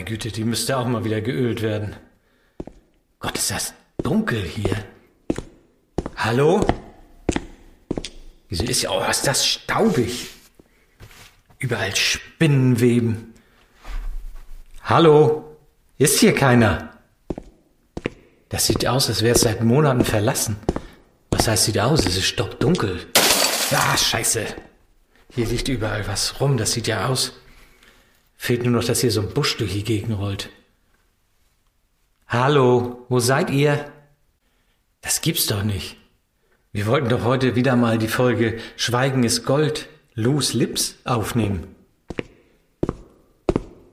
Meine Güte, die müsste auch mal wieder geölt werden. Gott, ist das dunkel hier. Hallo? Wieso ist ja, oh, ist das staubig? Überall Spinnenweben. Hallo? Ist hier keiner? Das sieht aus, als wäre es seit Monaten verlassen. Was heißt sieht aus? Es ist stockdunkel. Ah, scheiße. Hier liegt überall was rum, das sieht ja aus. Fehlt nur noch, dass hier so ein Busch durch die Gegend rollt. Hallo, wo seid ihr? Das gibt's doch nicht. Wir wollten doch heute wieder mal die Folge Schweigen ist Gold, Loose Lips aufnehmen.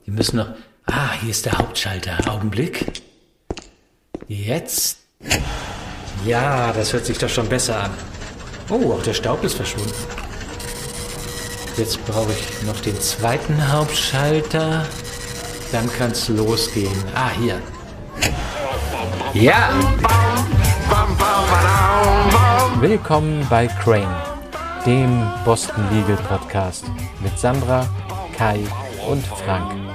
Die müssen noch. Ah, hier ist der Hauptschalter. Augenblick. Jetzt. Ja, das hört sich doch schon besser an. Oh, auch der Staub ist verschwunden. Jetzt brauche ich noch den zweiten Hauptschalter. Dann kann's losgehen. Ah, hier. Ja! Willkommen bei Crane, dem Boston Legal Podcast mit Sandra, Kai und Frank.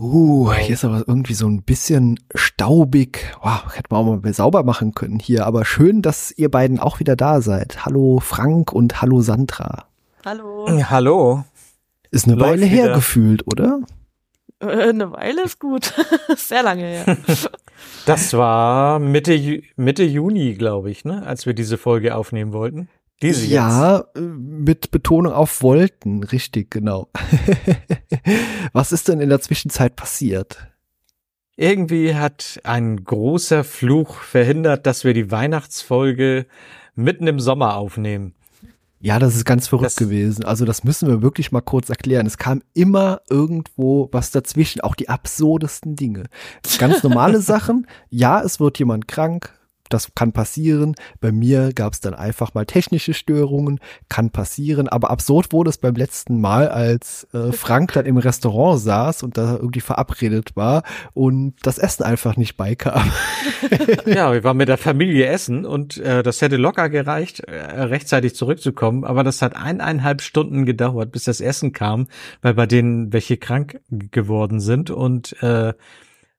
Uh, hier ist aber irgendwie so ein bisschen staubig. Wow, hätte man auch mal sauber machen können hier. Aber schön, dass ihr beiden auch wieder da seid. Hallo Frank und hallo Sandra. Hallo. Hallo. Ist eine Läuft Weile her wieder. gefühlt, oder? Äh, eine Weile ist gut. Sehr lange her. Das war Mitte, Mitte Juni, glaube ich, ne, als wir diese Folge aufnehmen wollten. Diese jetzt. ja, äh, mit Betonung auf wollten, richtig, genau. Was ist denn in der Zwischenzeit passiert? Irgendwie hat ein großer Fluch verhindert, dass wir die Weihnachtsfolge mitten im Sommer aufnehmen. Ja, das ist ganz verrückt Das- gewesen. Also das müssen wir wirklich mal kurz erklären. Es kam immer irgendwo was dazwischen, auch die absurdesten Dinge. Ganz normale Sachen. Ja, es wird jemand krank. Das kann passieren. Bei mir gab es dann einfach mal technische Störungen. Kann passieren. Aber absurd wurde es beim letzten Mal, als äh, Frank dann im Restaurant saß und da irgendwie verabredet war und das Essen einfach nicht beikam. Ja, wir waren mit der Familie essen und äh, das hätte locker gereicht, äh, rechtzeitig zurückzukommen, aber das hat eineinhalb Stunden gedauert, bis das Essen kam, weil bei denen welche krank geworden sind und äh,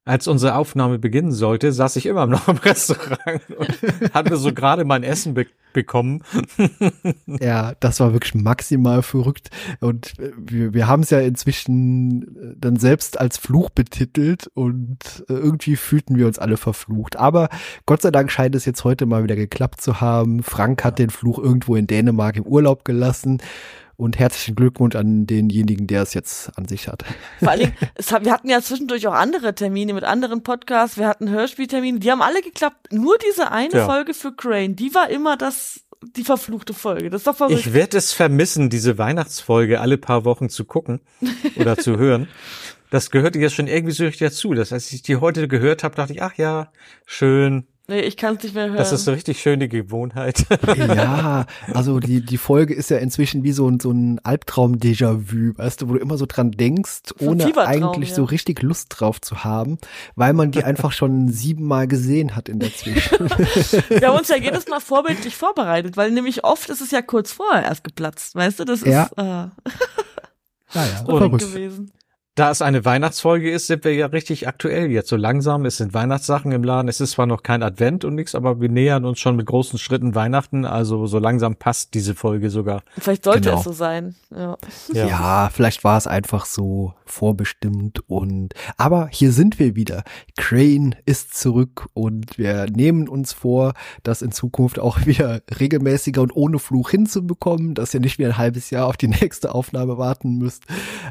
als unsere Aufnahme beginnen sollte, saß ich immer noch im Restaurant und hatte so gerade mein Essen be bekommen. Ja, das war wirklich maximal verrückt. Und äh, wir, wir haben es ja inzwischen äh, dann selbst als Fluch betitelt und äh, irgendwie fühlten wir uns alle verflucht. Aber Gott sei Dank scheint es jetzt heute mal wieder geklappt zu haben. Frank hat den Fluch irgendwo in Dänemark im Urlaub gelassen. Und herzlichen Glückwunsch an denjenigen, der es jetzt an sich hat. Vor allen Dingen, es hat, wir hatten ja zwischendurch auch andere Termine mit anderen Podcasts. Wir hatten Hörspieltermine. Die haben alle geklappt. Nur diese eine Ja. Folge für Crane, die war immer das, die verfluchte Folge. Das ist doch verrückt. Ich werde es vermissen, diese Weihnachtsfolge alle paar Wochen zu gucken oder zu hören. Das gehörte jetzt schon irgendwie so richtig dazu. Das, als ich die heute gehört habe, dachte ich, ach ja, schön. Nee, ich kann es nicht mehr hören. Das ist so richtig schöne Gewohnheit. Ja, also die, die Folge ist ja inzwischen wie so ein, so ein Albtraum-Déjà-vu, weißt du, wo du immer so dran denkst, So ohne eigentlich ja. so richtig Lust drauf zu haben, weil man die einfach schon siebenmal gesehen hat in der Zwischen. wir haben uns ja jedes Mal vorbildlich vorbereitet, weil nämlich oft ist es ja kurz vorher erst geplatzt. Weißt du, das ist Ja. äh, naja, verrückt. gewesen. Da es eine Weihnachtsfolge ist, sind wir ja richtig aktuell jetzt. So langsam, es sind Weihnachtssachen im Laden. Es ist zwar noch kein Advent und nichts, aber wir nähern uns schon mit großen Schritten Weihnachten. Also so langsam passt diese Folge sogar. Vielleicht sollte Genau. es so sein. Ja. Ja. vielleicht war es einfach so vorbestimmt und aber hier sind wir wieder. Crane ist zurück und wir nehmen uns vor, das in Zukunft auch wieder regelmäßiger und ohne Fluch hinzubekommen, dass ihr nicht wieder ein halbes Jahr auf die nächste Aufnahme warten müsst.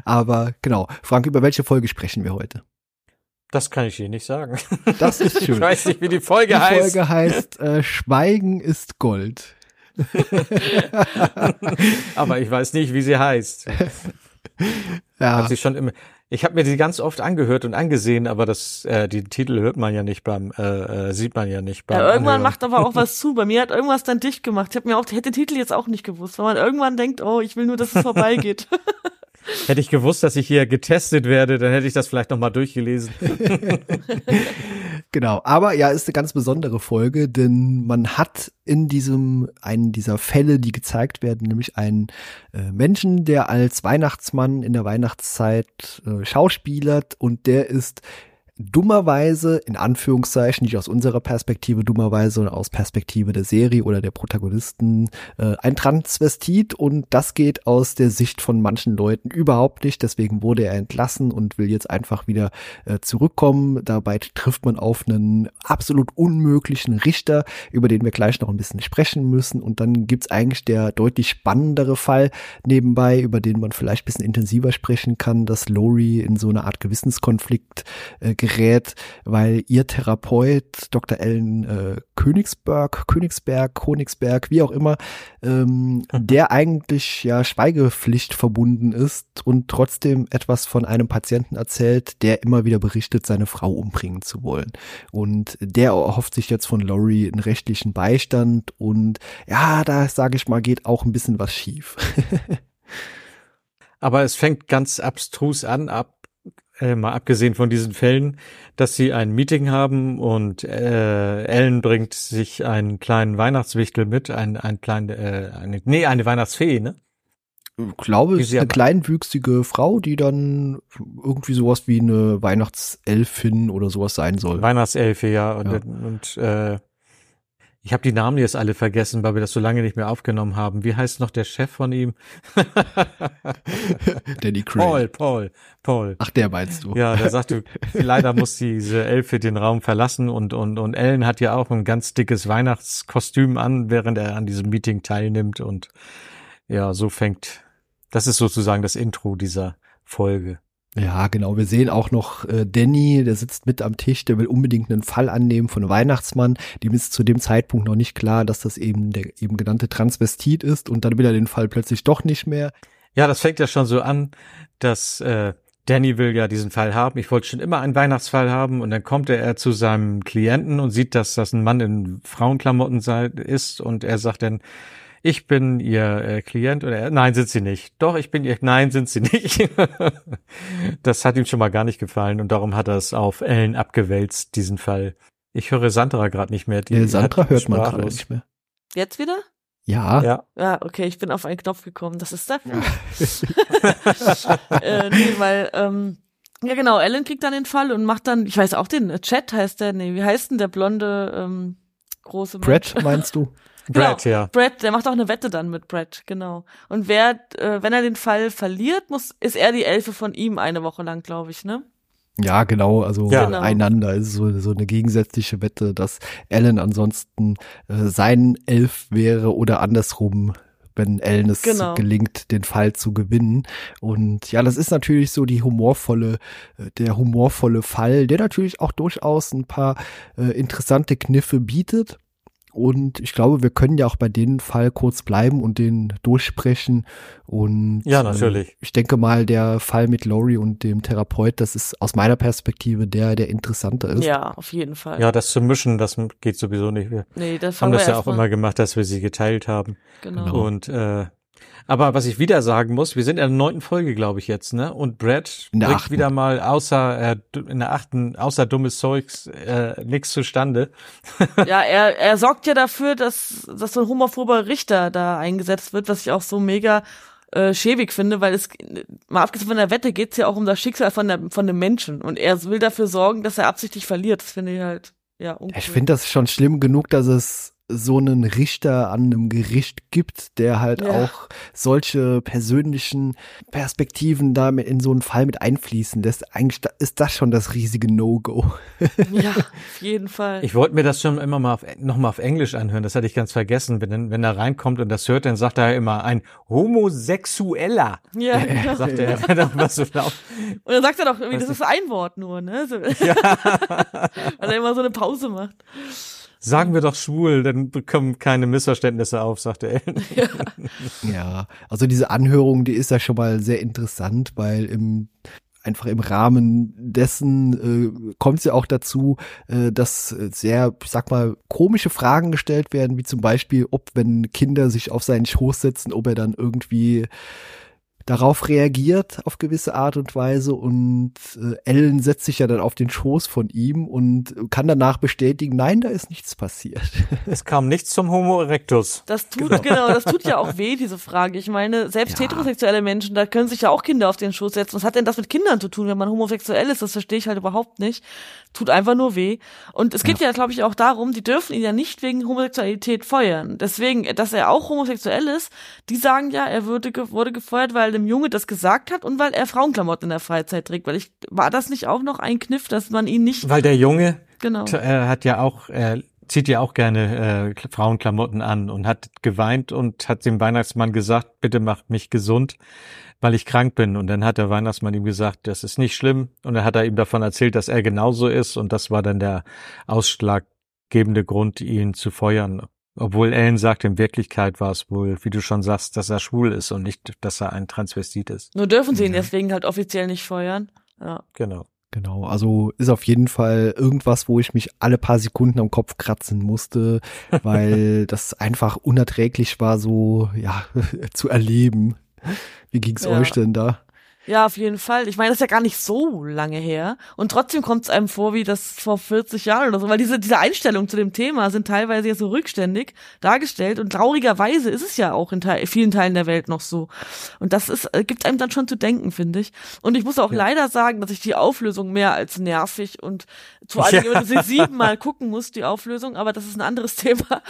Aber genau, Frank, über welche Folge sprechen wir heute? Das kann ich hier nicht sagen. Das ist schön. Ich weiß nicht, wie die Folge die heißt. Folge heißt äh, Schweigen ist Gold. Aber ich weiß nicht, wie sie heißt. Ja, Hab sie schon im, ich habe mir die ganz oft angehört und angesehen, aber das, äh, die Titel hört man ja nicht beim, äh, äh, sieht man ja nicht beim. Ja, irgendwann Anhören. macht aber auch was zu. Bei mir hat irgendwas dann dicht gemacht. Ich habe mir auch, ich hätte den Titel jetzt auch nicht gewusst, weil man irgendwann denkt, oh, ich will nur, dass es vorbeigeht. Hätte ich gewusst, dass ich hier getestet werde, dann hätte ich das vielleicht noch mal durchgelesen. Genau, aber ja, ist eine ganz besondere Folge, denn man hat in diesem, einen dieser Fälle, die gezeigt werden, nämlich einen äh, Menschen, der als Weihnachtsmann in der Weihnachtszeit äh, schauspielert und der ist dummerweise, in Anführungszeichen, nicht aus unserer Perspektive dummerweise, sondern aus Perspektive der Serie oder der Protagonisten, äh, ein Transvestit und das geht aus der Sicht von manchen Leuten überhaupt nicht. Deswegen wurde er entlassen und will jetzt einfach wieder äh, zurückkommen. Dabei trifft man auf einen absolut unmöglichen Richter, über den wir gleich noch ein bisschen sprechen müssen. Und dann gibt's eigentlich der deutlich spannendere Fall nebenbei, über den man vielleicht ein bisschen intensiver sprechen kann, dass Lori in so eine Art Gewissenskonflikt äh, gerät, weil ihr Therapeut Dr. Ellen äh, Königsberg, Königsberg, Königsberg, wie auch immer, ähm, Mhm. der eigentlich ja Schweigepflicht verbunden ist und trotzdem etwas von einem Patienten erzählt, der immer wieder berichtet, seine Frau umbringen zu wollen. Und der erhofft sich jetzt von Laurie einen rechtlichen Beistand und ja, da sage ich mal, geht auch ein bisschen was schief. Aber es fängt ganz abstrus an, ab, äh, mal abgesehen von diesen Fällen, dass sie ein Meeting haben und äh, Ellen bringt sich einen kleinen Weihnachtswichtel mit, ein, ein kleinen, äh, eine, nee, eine Weihnachtsfee, ne? Ich glaube, es ist eine kleinwüchsige Frau, die dann irgendwie sowas wie eine Weihnachtselfin oder sowas sein soll. Weihnachtselfe, ja. Und, Ja. und äh, ich habe die Namen jetzt alle vergessen, weil wir das so lange nicht mehr aufgenommen haben. Wie heißt noch der Chef von ihm? Danny Craig. Paul, Paul, Paul. Ach, der meinst du. Ja, der sagte, leider muss diese Elfe den Raum verlassen und, und, und Ellen hat ja auch ein ganz dickes Weihnachtskostüm an, während er an diesem Meeting teilnimmt und ja, so fängt, das ist sozusagen das Intro dieser Folge. Ja, genau. Wir sehen auch noch äh, Danny, der sitzt mit am Tisch, der will unbedingt einen Fall annehmen von Weihnachtsmann. Dem ist zu dem Zeitpunkt noch nicht klar, dass das eben der eben genannte Transvestit ist und dann will er den Fall plötzlich doch nicht mehr. Ja, das fängt ja schon so an, dass äh, Danny will ja diesen Fall haben. Ich wollte schon immer einen Weihnachtsfall haben und dann kommt er zu seinem Klienten und sieht, dass das ein Mann in Frauenklamotten sei, ist und er sagt dann, ich bin Ihr äh, Klient oder er, nein, sind Sie nicht. Doch, ich bin Ihr, nein, sind Sie nicht. das hat ihm schon mal gar nicht gefallen und darum hat er es auf Ellen abgewälzt, diesen Fall. Ich höre Sandra gerade nicht mehr. Die Äh, Sandra hört man gerade nicht mehr. Jetzt wieder? Ja, Ja, Ja, okay, ich bin auf einen Knopf gekommen. Das ist dafür. äh, nee, weil, ähm, ja genau, Ellen kriegt dann den Fall und macht dann, ich weiß auch den, Chat heißt der, nee, wie heißt denn der blonde, ähm, große Mensch? Brett meinst du? Brad, ja. Brett, der macht auch eine Wette dann mit Brett, genau. Und wer, äh, wenn er den Fall verliert, muss, ist er die Elfe von ihm eine Woche lang, glaube ich, ne? Ja, genau, also Ja. Genau. einander ist so, so eine gegensätzliche Wette, dass Ellen ansonsten äh, sein Elf wäre oder andersrum, wenn Ellen es Genau. gelingt, den Fall zu gewinnen. Und ja, das ist natürlich so die humorvolle, äh, der humorvolle Fall, der natürlich auch durchaus ein paar äh, interessante Kniffe bietet. Und ich glaube, wir können ja auch bei dem Fall kurz bleiben und den durchsprechen. Und Ja, natürlich. Äh, ich denke mal, der Fall mit Laurie und dem Therapeut, das ist aus meiner Perspektive der, der interessanter ist. Ja, auf jeden Fall. Ja, das zu mischen, das geht sowieso nicht. Wir Nee, das haben das wir ja auch immer gemacht, dass wir sie geteilt haben. Genau. Und äh, aber was ich wieder sagen muss, wir sind in der neunten Folge, glaube ich jetzt, ne? Und Brad bringt achten. wieder mal außer äh, in der achten, außer dummes Zeugs äh, nichts zustande. Ja, er, er sorgt ja dafür, dass, dass so ein homophober Richter da eingesetzt wird, was ich auch so mega äh, schäbig finde, weil es, mal abgesehen von der Wette, geht's ja auch um das Schicksal von, der, von dem Menschen. Und er will dafür sorgen, dass er absichtlich verliert. Das finde ich halt, ja, uncool. Ich finde das schon schlimm genug, dass es so einen Richter an einem Gericht gibt, der halt Ja. auch solche persönlichen Perspektiven da mit in so einen Fall mit einfließen lässt. Eigentlich ist das schon das riesige No-Go. Ja, auf jeden Fall. Ich wollte mir das schon immer mal auf, noch mal auf Englisch anhören, das hatte ich ganz vergessen. Wenn, wenn er reinkommt und das hört, dann sagt er immer ein Homosexueller. ja, genau. Sagt er dann immer so laut. Und dann sagt er doch irgendwie, das ist ein Wort nur, ne? So, Ja. weil er immer so eine Pause macht. Sagen wir doch schwul, dann bekommen keine Missverständnisse auf, sagt er. Ja, also diese Anhörung, die ist ja schon mal sehr interessant, weil im einfach im Rahmen dessen äh, kommt es ja auch dazu, äh, dass äh, sehr, ich sag mal, komische Fragen gestellt werden, wie zum Beispiel, ob wenn Kinder sich auf seinen Schoß setzen, ob er dann irgendwie darauf reagiert auf gewisse Art und Weise und äh, Ellen setzt sich ja dann auf den Schoß von ihm und kann danach bestätigen, nein, da ist nichts passiert. Es kam nichts zum Homo erectus. Das tut, genau. genau. das tut ja auch weh, diese Frage. Ich meine, selbst ja. heterosexuelle Menschen, da können sich ja auch Kinder auf den Schoß setzen. Was hat denn das mit Kindern zu tun, wenn man homosexuell ist? Das verstehe ich halt überhaupt nicht. Tut einfach nur weh. Und es geht ja, ja glaube ich, auch darum, die dürfen ihn ja nicht wegen Homosexualität feuern. Deswegen, dass er auch homosexuell ist, die sagen ja, er würde, wurde gefeuert, weil dem Junge das gesagt hat und weil er Frauenklamotten in der Freizeit trägt. Weil ich, war das nicht auch noch ein Kniff, dass man ihn nicht. Weil der Junge genau. er hat ja auch, er zieht ja auch gerne äh, Frauenklamotten an und hat geweint und hat dem Weihnachtsmann gesagt, bitte macht mich gesund, weil ich krank bin. Und dann hat der Weihnachtsmann ihm gesagt, das ist nicht schlimm. Und dann hat er ihm davon erzählt, dass er genauso ist. Und das war dann der ausschlaggebende Grund, ihn zu feuern. Obwohl Ellen sagt, in Wirklichkeit war es wohl, wie du schon sagst, dass er schwul ist und nicht, dass er ein Transvestit ist. Nur dürfen sie ihn deswegen halt offiziell nicht feuern. Ja. Genau. Genau, also ist auf jeden Fall irgendwas, wo ich mich alle paar Sekunden am Kopf kratzen musste, weil das einfach unerträglich war, so ja zu erleben. Wie ging's ja. euch denn da? Ja, auf jeden Fall. Ich meine, das ist ja gar nicht so lange her. Und trotzdem kommt es einem vor, wie das vor 40 Jahren oder so. Weil diese, diese Einstellungen zu dem Thema sind teilweise ja so rückständig dargestellt. Und traurigerweise ist es ja auch in Te vielen Teilen der Welt noch so. Und das ist, äh, gibt einem dann schon zu denken, finde ich. Und ich muss auch ja. leider sagen, dass ich die Auflösung mehr als nervig und vor allem, ja. wenn sie siebenmal gucken muss, die Auflösung, aber das ist ein anderes Thema.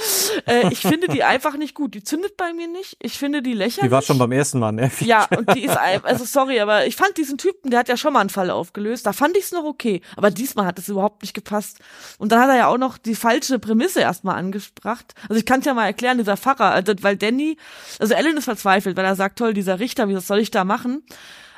Äh, ich finde die einfach nicht gut. Die zündet bei mir nicht. Ich finde die lächerlich. Die war schon beim ersten Mal nervig. Ja, und die ist, also sorry, aber ich fand diesen Typen, der hat ja schon mal einen Fall aufgelöst, da fand ich es noch okay. Aber diesmal hat es überhaupt nicht gepasst. Und dann hat er ja auch noch die falsche Prämisse erstmal angesprochen. Also ich kann es ja mal erklären, dieser Pfarrer, also, weil Danny, also Ellen ist verzweifelt, weil er sagt, toll, dieser Richter, wie soll ich da machen?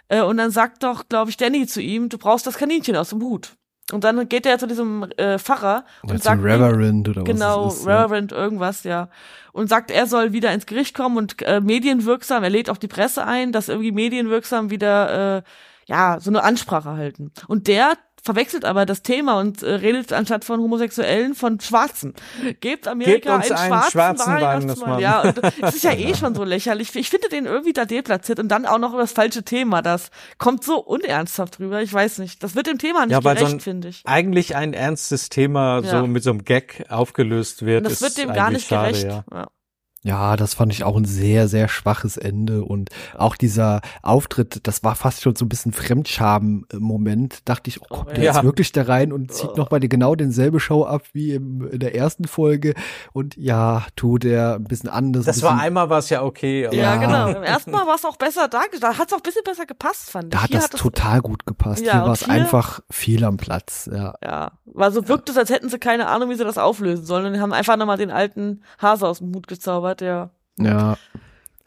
Äh, und dann sagt doch, glaube ich, Danny zu ihm, du brauchst das Kaninchen aus dem Hut. Und dann geht er zu diesem äh, Pfarrer und sagt Reverend oder genau, was ist, Reverend ja. irgendwas, ja. Und sagt, er soll wieder ins Gericht kommen und äh, medienwirksam, er lädt auch die Presse ein, dass irgendwie medienwirksam wieder äh, ja, so eine Ansprache halten. Und der verwechselt aber das Thema und äh, redet anstatt von Homosexuellen von Schwarzen. Gebt Amerika Gebt einen, einen schwarzen, schwarzen Weihnachtsmann. Ja, das ist ja eh schon so lächerlich. Ich finde den irgendwie da deplatziert und dann auch noch das falsche Thema. Das kommt so unernsthaft rüber. Ich weiß nicht. Das wird dem Thema nicht ja, gerecht, so finde ich. Eigentlich ein ernstes Thema ja. so mit so einem Gag aufgelöst wird. Und das wird dem gar nicht schade, gerecht. Ja. Ja. Das fand ich auch ein sehr, sehr schwaches Ende. Und auch dieser Auftritt, das war fast schon so ein bisschen Fremdscham-Moment. Dachte ich, oh, kommt der ja. jetzt wirklich da rein und zieht oh. nochmal genau denselbe Show ab wie im, in der ersten Folge. Und ja, tut er ein bisschen anders. Das bisschen, war einmal war es ja okay. Ja, genau. Im ersten Mal war es auch besser da. Da hat es auch ein bisschen besser gepasst, fand ich. Da hat das hat total gut gepasst. Ja, hier war es einfach viel am Platz. Ja. ja. War so wirkt es, als hätten sie keine Ahnung, wie sie das auflösen sollen. Und haben einfach nochmal den alten Hase aus dem Hut gezaubert hat, ja. Ja.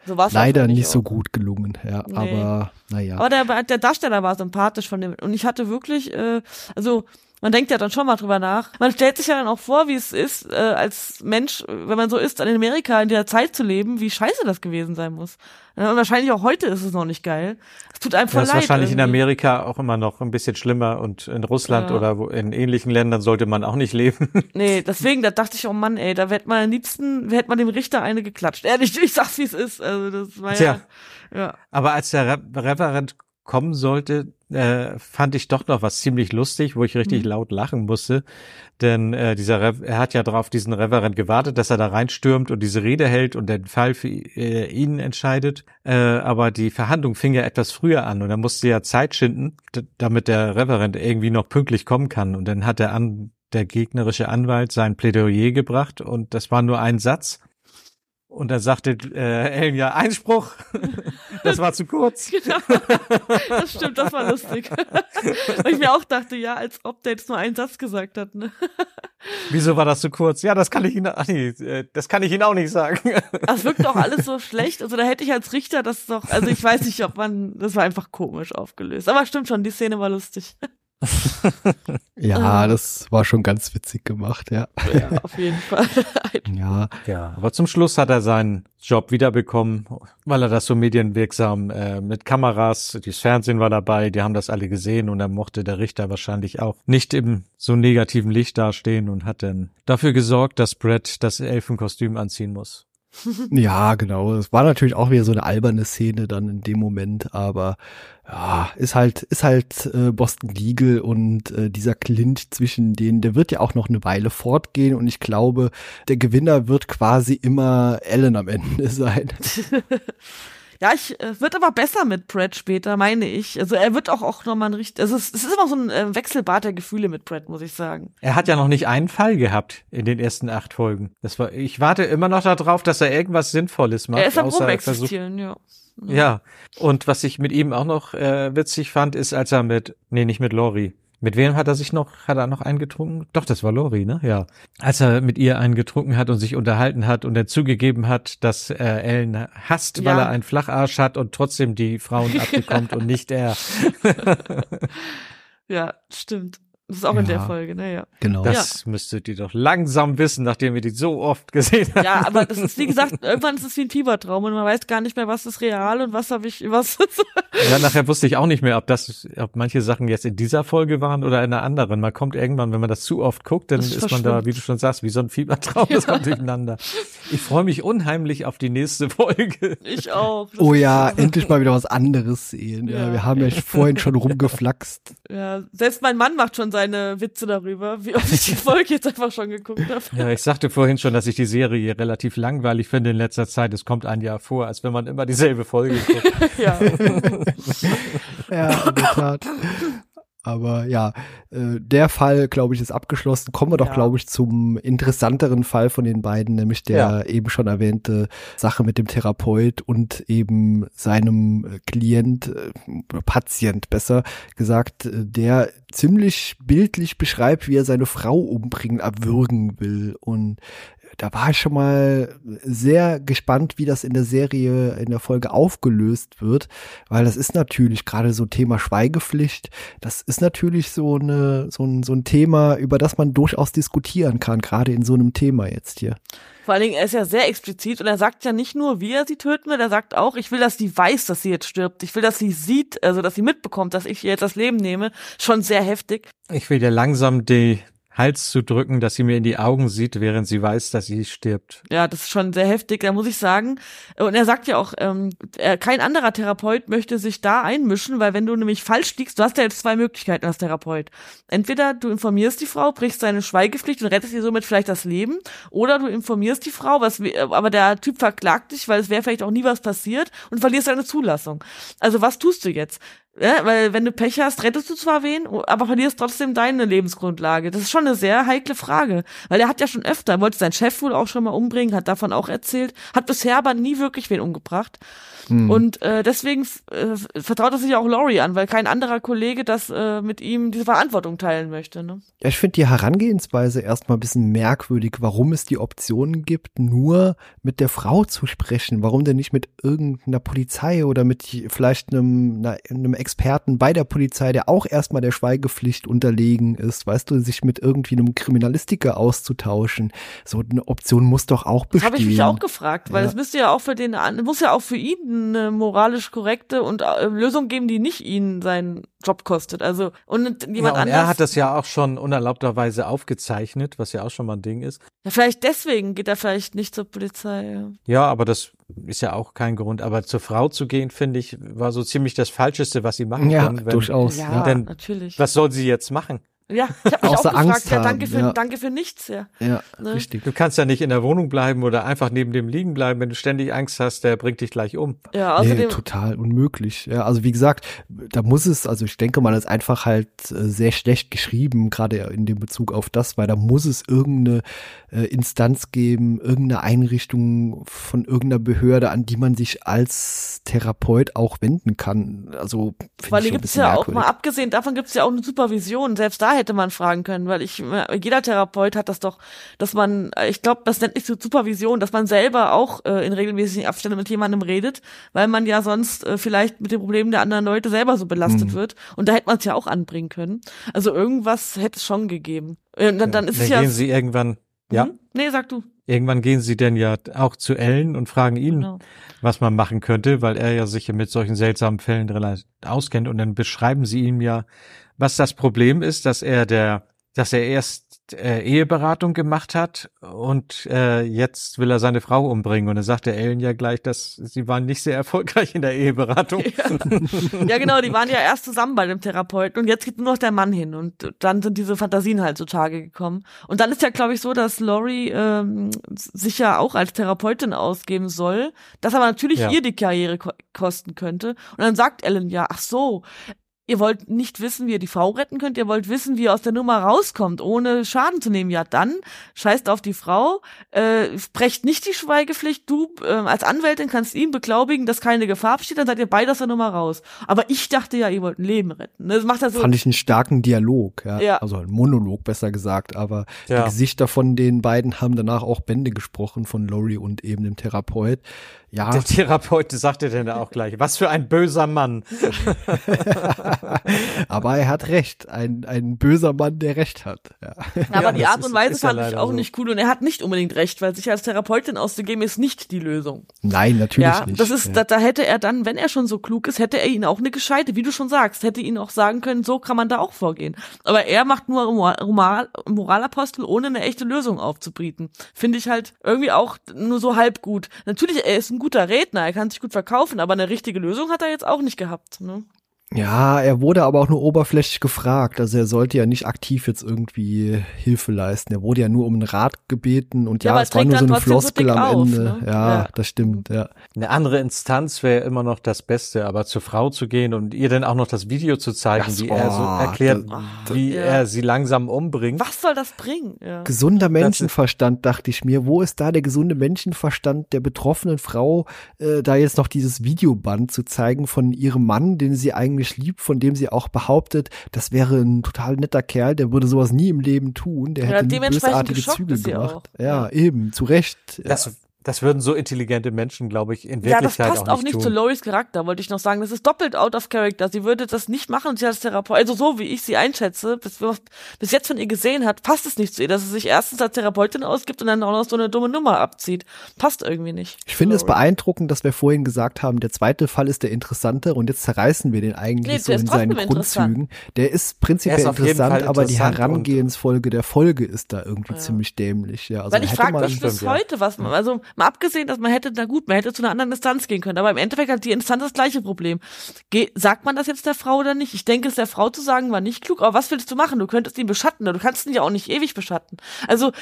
So Leider nicht auch. so gut gelungen, ja, nee. aber naja. Aber der, der Darsteller war sympathisch von dem. Und ich hatte wirklich, äh, also man denkt ja dann schon mal drüber nach. Man stellt sich ja dann auch vor, wie es ist, äh, als Mensch, wenn man so ist, in Amerika in der Zeit zu leben, wie scheiße das gewesen sein muss. Ja, und wahrscheinlich auch heute ist es noch nicht geil. Es tut einem voll das leid. Das ist wahrscheinlich irgendwie. in Amerika auch immer noch ein bisschen schlimmer und in Russland ja. oder in ähnlichen Ländern sollte man auch nicht leben. Nee, deswegen, da dachte ich, oh Mann, ey, da hätte man am liebsten, hätte man dem Richter eine geklatscht. Ehrlich, ich sag's, wie es ist. Also, das war ja, ja. Aber als der Re Referent kommen sollte, äh, fand ich doch noch was ziemlich lustig, wo ich richtig mhm. laut lachen musste. Denn äh, dieser Re er hat ja darauf diesen Reverend gewartet, dass er da reinstürmt und diese Rede hält und den Fall für äh, ihn entscheidet. Äh, aber die Verhandlung fing ja etwas früher an und er musste ja Zeit schinden, damit der Reverend irgendwie noch pünktlich kommen kann. Und dann hat der, an der gegnerische Anwalt sein Plädoyer gebracht und das war nur ein Satz. Und dann sagte äh, Ellen ja Einspruch. das war zu kurz. Genau. Das stimmt, das war lustig. Weil ich mir auch dachte, ja, als ob der jetzt nur einen Satz gesagt hat. Ne? Wieso war das zu kurz? Ja, das kann ich Ihnen, ach nee, äh, das kann ich Ihnen auch nicht sagen. Das wirkt doch alles so schlecht. Also da hätte ich als Richter das doch, also ich weiß nicht, ob man, das war einfach komisch aufgelöst. Aber stimmt schon, die Szene war lustig. Ja, ah. das war schon ganz witzig gemacht, ja. Ja, auf jeden Fall. ja. ja, aber zum Schluss hat er seinen Job wiederbekommen, weil er das so medienwirksam äh, mit Kameras, das Fernsehen war dabei, die haben das alle gesehen und dann mochte der Richter wahrscheinlich auch nicht im so negativen Licht dastehen und hat dann dafür gesorgt, dass Brett das Elfenkostüm anziehen muss. Ja, genau. Es war natürlich auch wieder so eine alberne Szene dann in dem Moment, aber ja, ist halt, ist halt äh, Boston Legal und äh, dieser Clinch zwischen denen, der wird ja auch noch eine Weile fortgehen und ich glaube, der Gewinner wird quasi immer Ellen am Ende sein. Ja, ich äh, wird aber besser mit Brad später, meine ich. Also er wird auch auch nochmal ein richtig. Also es, es ist immer so ein äh, Wechselbad der Gefühle mit Brad, muss ich sagen. Er hat ja noch nicht einen Fall gehabt in den ersten acht Folgen. Das war, ich warte immer noch darauf, dass er irgendwas Sinnvolles macht. Er ist am er Rumexistieren, ja. Ja. Und was ich mit ihm auch noch äh, witzig fand, ist, als er mit, nee, nicht mit Lori. Mit wem hat er sich noch, hat er noch einen getrunken? Doch, das war Lori, ne? Ja. Als er mit ihr einen getrunken hat und sich unterhalten hat und er zugegeben hat, dass äh, Ellen hasst, weil Ja. er einen Flacharsch hat und trotzdem die Frauen abbekommt und nicht er. Ja, stimmt. Das ist auch in der Ja. Folge, naja. Genau. Das müsstet ihr doch langsam wissen, nachdem wir die so oft gesehen haben. Ja, aber das ist, wie gesagt, irgendwann ist es wie ein Fiebertraum und man weiß gar nicht mehr, was ist real und was habe ich, was Ja, nachher wusste ich auch nicht mehr, ob das, ob manche Sachen jetzt in dieser Folge waren oder in einer anderen. Man kommt irgendwann, wenn man das zu oft guckt, dann Das ist man da, wie du schon sagst, wie so ein Fiebertraum, das kommt durcheinander. Ich freue mich unheimlich auf die nächste Folge. ich auch. Das Oh ist- ja, endlich mal wieder was anderes sehen. Ja, Ja. wir haben ja vorhin schon rumgeflaxt. Ja, selbst mein Mann macht schon seine Witze darüber, wie oft ich die Folge jetzt einfach schon geguckt habe. Ja, ich sagte vorhin schon, dass ich die Serie relativ langweilig finde in letzter Zeit. Es kommt ein Jahr vor, als wenn man immer dieselbe Folge guckt. Ja. Ja, in der Tat. Aber ja, äh, der Fall, glaube ich, ist abgeschlossen. Kommen wir doch, Ja. glaube ich, zum interessanteren Fall von den beiden, nämlich der Ja. eben schon erwähnte Sache mit dem Therapeut und eben seinem äh, Klient, äh, Patient besser gesagt, äh, der ziemlich bildlich beschreibt, wie er seine Frau umbringen, erwürgen will. Und da war ich schon mal sehr gespannt, wie das in der Serie, in der Folge aufgelöst wird, weil das ist natürlich gerade so Thema Schweigepflicht. Das ist natürlich so eine, so ein, so ein Thema, über das man durchaus diskutieren kann, gerade in so einem Thema jetzt hier. Vor allen Dingen, er ist ja sehr explizit und er sagt ja nicht nur, wie er sie töten will, er sagt auch, ich will, dass sie weiß, dass sie jetzt stirbt. Ich will, dass sie sieht, also dass sie mitbekommt, dass ich ihr jetzt das Leben nehme. Schon sehr heftig. Ich will dir langsam die Hals zu drücken, dass sie mir in die Augen sieht, während sie weiß, dass sie stirbt. Ja, das ist schon sehr heftig, da muss ich sagen. Und er sagt ja auch, ähm, kein anderer Therapeut möchte sich da einmischen, weil wenn du nämlich falsch liegst, du hast ja jetzt zwei Möglichkeiten als Therapeut. Entweder du informierst die Frau, brichst seine Schweigepflicht und rettest ihr somit vielleicht das Leben, oder du informierst die Frau, was, aber der Typ verklagt dich, weil es wäre vielleicht auch nie was passiert und verlierst deine Zulassung. Also was tust du jetzt? Ja, weil wenn du Pech hast, rettest du zwar wen, aber verlierst trotzdem deine Lebensgrundlage. Das ist schon eine sehr heikle Frage, weil er hat ja schon öfter, er wollte seinen Chef wohl auch schon mal umbringen, hat davon auch erzählt, hat bisher aber nie wirklich wen umgebracht. Und äh, deswegen äh, vertraut er sich auch Laurie an, weil kein anderer Kollege das äh, mit ihm diese Verantwortung teilen möchte. Ne? Ja, ich finde die Herangehensweise erstmal ein bisschen merkwürdig, warum es die Option gibt, nur mit der Frau zu sprechen. Warum denn nicht mit irgendeiner Polizei oder mit vielleicht einem, einer, einem Experten bei der Polizei, der auch erstmal der Schweigepflicht unterlegen ist, weißt du, sich mit irgendwie einem Kriminalistiker auszutauschen. So eine Option muss doch auch Das bestehen. habe ich mich auch gefragt, weil Ja. es müsste ja auch für den, muss ja auch für ihn eine moralisch korrekte und äh, Lösung geben, die nicht ihn seinen Job kostet. Also und Ja, jemand und anders. er hat das ja auch schon unerlaubterweise aufgezeichnet, was ja auch schon mal ein Ding ist. ja, vielleicht deswegen geht er vielleicht nicht zur Polizei. Ja. Ja, aber das ist ja auch kein Grund. Aber zur Frau zu gehen, finde ich, war so ziemlich das Falscheste, was sie machen Ja, kann. wenn- durchaus. Ja, Ja. Denn natürlich. Was soll sie jetzt machen? Ja, ich habe mich auch Außer gefragt. Angst ja, danke haben, für ja. danke für nichts. Ja. Ja, Ne? richtig. Du kannst ja nicht in der Wohnung bleiben oder einfach neben dem liegen bleiben. Wenn du ständig Angst hast, der bringt dich gleich um. Ja, Nee, außerdem total unmöglich. Ja, also wie gesagt, da muss es, also ich denke mal, das ist einfach halt äh, sehr schlecht geschrieben, gerade in dem Bezug auf das, weil da muss es irgendeine äh, Instanz geben, irgendeine Einrichtung von irgendeiner Behörde, an die man sich als Therapeut auch wenden kann. Also schon ein gibt's ja auch merkwürdig. mal, abgesehen davon gibt's ja auch eine Supervision. Selbst da hätte man fragen können, weil ich, jeder Therapeut hat das doch, dass man, ich glaube, das nennt nicht so Supervision, dass man selber auch äh, in regelmäßigen Abständen mit jemandem redet, weil man ja sonst äh, vielleicht mit den Problemen der anderen Leute selber so belastet Mhm. wird. Und da hätte man es ja auch anbringen können. Also irgendwas hätte es schon gegeben. Äh, dann, dann ist Dann es ja. gehen sie irgendwann, ja, Mhm. Nee, sag du. irgendwann gehen sie denn ja auch zu Ellen und fragen ihn, Genau. was man machen könnte, weil er ja sich mit solchen seltsamen Fällen auskennt und dann beschreiben sie ihm ja, was das Problem ist, dass er der, dass er erst äh, Eheberatung gemacht hat und äh, jetzt will er seine Frau umbringen. Und dann sagte Ellen ja gleich, dass sie waren nicht sehr erfolgreich in der Eheberatung. Ja. ja, genau, die waren ja erst zusammen bei dem Therapeuten und jetzt geht nur noch der Mann hin und dann sind diese Fantasien halt zutage gekommen. Und dann ist ja, glaube ich, so, dass Laurie ähm, sich ja auch als Therapeutin ausgeben soll, das aber natürlich Ja. ihr die Karriere ko kosten könnte. Und dann sagt Ellen ja, ach so, ihr wollt nicht wissen, wie ihr die Frau retten könnt, ihr wollt wissen, wie ihr aus der Nummer rauskommt, ohne Schaden zu nehmen. Ja, dann scheißt auf die Frau, äh, brecht nicht die Schweigepflicht, du äh, als Anwältin kannst ihm beglaubigen, dass keine Gefahr besteht, dann seid ihr beide aus der Nummer raus. Aber ich dachte ja, ihr wollt ein Leben retten. Das macht er so. Fand ich einen starken Dialog, ja. Ja. Also ein Monolog besser gesagt, aber Ja. die Gesichter von den beiden haben danach auch Bände gesprochen von Laurie und eben dem Therapeut. Ja, Der Therapeut sagte dann auch gleich, was für ein böser Mann. aber er hat recht. Ein, ein böser Mann, der recht hat. Ja. aber Ja, die Art und ist- Weise ist ja fand ich auch so. nicht cool und er hat nicht unbedingt recht, weil sich als Therapeutin auszugeben ist nicht die Lösung. Nein, natürlich ja, nicht. das ist, ja. da, da hätte er dann, wenn er schon so klug ist, hätte er ihn auch eine gescheite, wie du schon sagst, hätte ihn auch sagen können, so kann man da auch vorgehen. Aber er macht nur Moral, Moral, Moralapostel, ohne eine echte Lösung aufzubieten. Finde ich halt irgendwie auch nur so halb gut. Natürlich, er ist ein guter Redner, er kann sich gut verkaufen, aber eine richtige Lösung hat er jetzt auch nicht gehabt. Ne? Ja, er wurde aber auch nur oberflächlich gefragt. Also er sollte ja nicht aktiv jetzt irgendwie Hilfe leisten. Er wurde ja nur um einen Rat gebeten und Ja, ja, es war nur so dann eine so Floskel am auf, Ende. ne? Ja, Ja. das stimmt, ja. Eine andere Instanz wäre immer noch das Beste, aber zur Frau zu gehen und ihr dann auch noch das Video zu zeigen, Das- wie er so oh, erklärt, das- wie ja. er sie langsam umbringt. Was soll das bringen? Ja. Gesunder Menschenverstand, dachte ich mir. Wo ist da der gesunde Menschenverstand der betroffenen Frau, äh, da jetzt noch dieses Videoband zu zeigen von ihrem Mann, den sie eigentlich liebt, von dem sie auch behauptet, das wäre ein total netter Kerl, der würde sowas nie im Leben tun, der Ja, hätte nie bösartige Züge gemacht. Ja. eben, zu Recht. Das, das würden so intelligente Menschen, glaube ich, in Ja, Wirklichkeit das passt auch nicht, tun. zu Loris Charakter, wollte ich noch sagen. Das ist doppelt out of character. Sie würde das nicht machen und sie als Therapeut, also so wie ich sie einschätze, bis, bis jetzt von ihr gesehen hat, passt es nicht zu ihr, dass sie sich erstens als Therapeutin ausgibt und dann auch noch so eine dumme Nummer abzieht. Passt irgendwie nicht. Ich finde es beeindruckend, dass wir vorhin gesagt haben, der zweite Fall ist der interessante und jetzt zerreißen wir den eigentlich Nee, so der ist in seinen. Grundzügen. Der ist prinzipiell ist interessant, aber die interessant und- Herangehensfolge der Folge ist da irgendwie Ja. ziemlich dämlich. Ja, also Weil ich frage mich bis ja. heute, was man, also mal abgesehen, dass man hätte, na gut, man hätte zu einer anderen Instanz gehen können, aber im Endeffekt hat die Instanz das gleiche Problem. Ge sagt man das jetzt der Frau oder nicht? Ich denke, es der Frau zu sagen, war nicht klug, aber was willst du machen? Du könntest ihn beschatten, du kannst ihn ja auch nicht ewig beschatten. Also,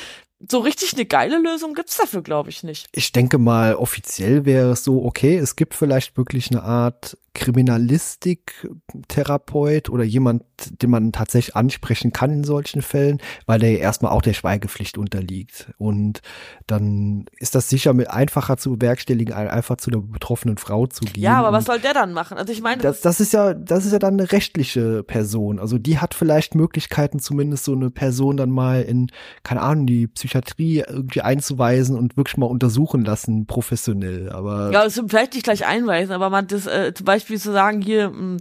so richtig eine geile Lösung gibt's dafür, glaube ich, nicht. Ich denke mal, offiziell wäre es so, okay, es gibt vielleicht wirklich eine Art Kriminalistik-Therapeut oder jemand, den man tatsächlich ansprechen kann in solchen Fällen, weil der ja erstmal auch der Schweigepflicht unterliegt. Und dann ist das sicher mit einfacher zu bewerkstelligen, einfach zu der betroffenen Frau zu gehen. Ja, aber was soll der dann machen? Also ich meine, das, das ist ja, das ist ja dann eine rechtliche Person. Also die hat vielleicht Möglichkeiten, zumindest so eine Person dann mal in, keine Ahnung, die Psychiatrie irgendwie einzuweisen und wirklich mal untersuchen lassen, professionell. Aber Ja, also vielleicht nicht gleich einweisen, aber man das äh, zum Beispiel zu sagen, hier mh,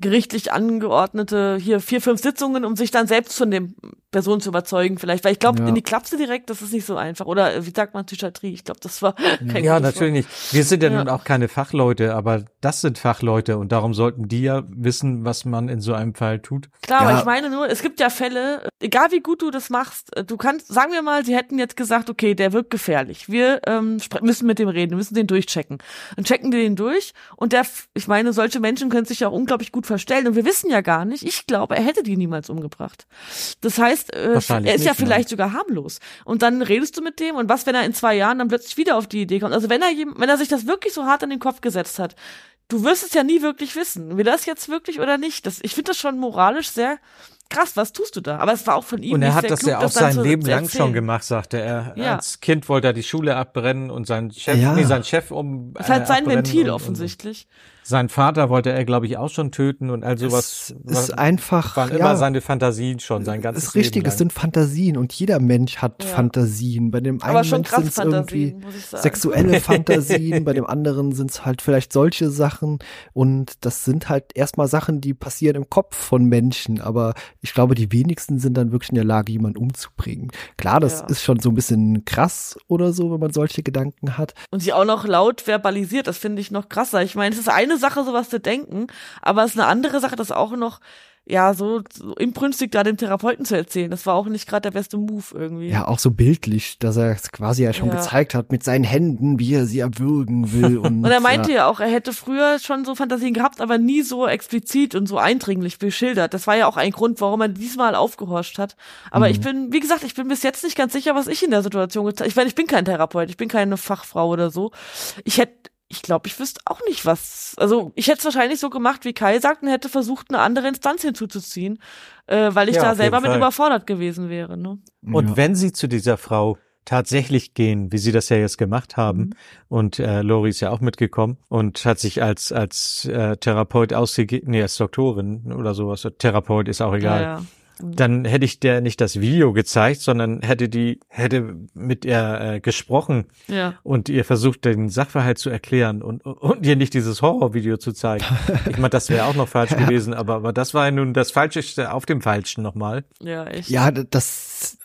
gerichtlich angeordnete, hier vier, fünf Sitzungen, um sich dann selbst von dem Person zu überzeugen, vielleicht. Weil ich glaube, Ja. in die Klapse direkt, das ist nicht so einfach. Oder äh, wie sagt man Psychiatrie? Ich glaube, das war kein Ja, natürlich nicht. Wir sind ja, Ja. nun auch keine Fachleute, aber das sind Fachleute und darum sollten die ja wissen, was man in so einem Fall tut. Klar, Ja. aber ich meine nur, es gibt ja Fälle, egal wie gut du das machst, äh, du kannst, sagen wir mal, sie hätten jetzt gesagt, okay, der wirkt gefährlich. Wir ähm, müssen mit dem reden, wir müssen den durchchecken. Dann checken die den durch und der, ich meine, solche Menschen können sich ja auch unglaublich gut verstellen und wir wissen ja gar nicht, ich glaube, er hätte die niemals umgebracht. Das heißt, äh, er ist ja nicht, vielleicht sogar harmlos. Und dann redest du mit dem und was, wenn er in zwei Jahren dann plötzlich wieder auf die Idee kommt? Also wenn er, wenn er sich das wirklich so hart an den Kopf gesetzt hat, du wirst es ja nie wirklich wissen, will das jetzt wirklich oder nicht. Das, ich finde das schon moralisch sehr krass. Was tust du da? Aber es war auch von ihm Und er nicht hat sehr das klug, ja auch sein Leben lang erzählen. schon gemacht, sagte er. Ja. Als Kind wollte er die Schule abbrennen und sein Chef, Ja. nee, sein Chef um. Das ist halt sein abbrennen Ventil und, offensichtlich. Und sein Vater wollte er, glaube ich, auch schon töten und all sowas. es ist einfach, waren ja, immer seine Fantasien schon, sein ganzes ist richtig, Leben es sind Fantasien und jeder Mensch hat Ja. Fantasien. Bei dem einen sind es irgendwie sexuelle Fantasien, bei dem anderen sind es halt vielleicht solche Sachen und das sind halt erstmal Sachen, die passieren im Kopf von Menschen, aber ich glaube, die wenigsten sind dann wirklich in der Lage, jemanden umzubringen. Klar, das Ja. ist schon so ein bisschen krass oder so, wenn man solche Gedanken hat. Und sie auch noch laut verbalisiert, das finde ich noch krasser. Ich meine, es ist eine Sache, sowas zu denken, aber es ist eine andere Sache, das auch noch ja, so, so imbrünstig da dem Therapeuten zu erzählen. Das war auch nicht gerade der beste Move irgendwie. Ja, auch so bildlich, dass er es quasi ja schon Ja. gezeigt hat mit seinen Händen, wie er sie erwürgen will. Und, Und er meinte ja, ja auch, er hätte früher schon so Fantasien gehabt, aber nie so explizit und so eindringlich beschildert. Das war ja auch ein Grund, warum er diesmal aufgehorcht hat. Aber Mhm. ich bin, wie gesagt, ich bin bis jetzt nicht ganz sicher, was ich in der Situation gezeigt Ich meine, ich bin kein Therapeut, ich bin keine Fachfrau oder so. Ich hätte, ich glaube, ich wüsste auch nicht, was. Also ich hätte es wahrscheinlich so gemacht, wie Kai sagt, und hätte versucht, eine andere Instanz hinzuzuziehen, äh, weil ich Ja, da selber mit Fall. überfordert gewesen wäre. Ne? Und ja. wenn sie zu dieser Frau tatsächlich gehen, wie sie das ja jetzt gemacht haben, Mhm. und äh, Lori ist ja auch mitgekommen und hat sich als als äh, Therapeut ausgegeben, nee, als Doktorin oder sowas, Therapeut ist auch egal. Ja, ja. Dann hätte ich der nicht das Video gezeigt, sondern hätte die hätte mit ihr äh, gesprochen ja. und ihr versucht den Sachverhalt zu erklären und und ihr nicht dieses Horrorvideo zu zeigen. Ich meine, das wäre auch noch falsch gewesen, aber aber das war ja nun das Falscheste auf dem Falschen nochmal. Ja, echt. ja, d-